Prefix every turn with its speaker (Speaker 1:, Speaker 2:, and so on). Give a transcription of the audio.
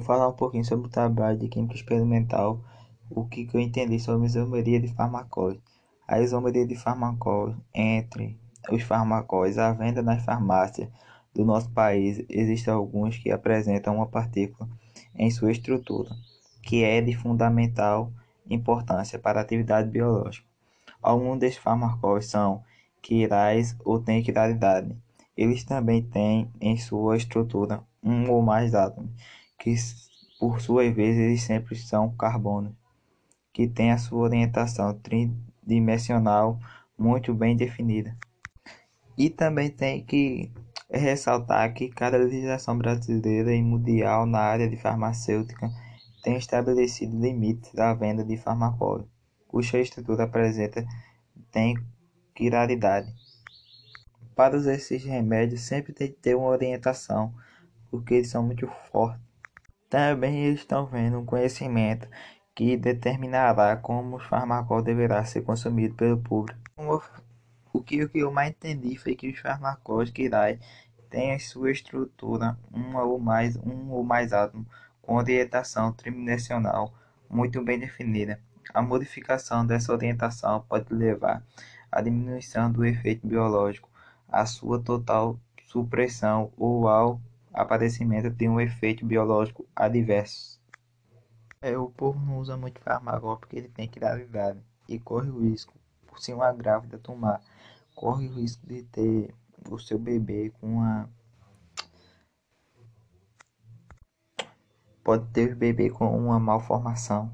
Speaker 1: Vou falar um pouquinho sobre o trabalho de química experimental, o que, que eu entendi sobre a isomeria de farmacóis. A isomeria de farmacóis entre os farmacóis à venda nas farmácias do nosso país, existem alguns que apresentam uma partícula em sua estrutura, que é de fundamental importância para a atividade biológica. Alguns desses farmacóis são quirais ou têm quiralidade. Eles também têm em sua estrutura um ou mais átomos que por sua vez eles sempre são carbonos, que têm a sua orientação tridimensional muito bem definida. E também tem que ressaltar que cada legislação brasileira e mundial na área de farmacêutica tem estabelecido limites à venda de fármacos, cuja estrutura apresenta tem quiralidade. Para esses remédios sempre tem que ter uma orientação, porque eles são muito fortes. Também estão vendo um conhecimento que determinará como os fármacos deverá ser consumido pelo público. O que, o que eu mais entendi foi que os fármacos quirais têm em sua estrutura um ou mais um ou mais átomos com orientação tridimensional muito bem definida. A modificação dessa orientação pode levar à diminuição do efeito biológico, à sua total supressão ou ao aparecimento de um efeito biológico adverso. É, o povo não usa muito fármaco porque ele tem criatividade e corre o risco, por ser uma grávida tomar, corre o risco de ter o seu bebê com uma pode ter o bebê com uma malformação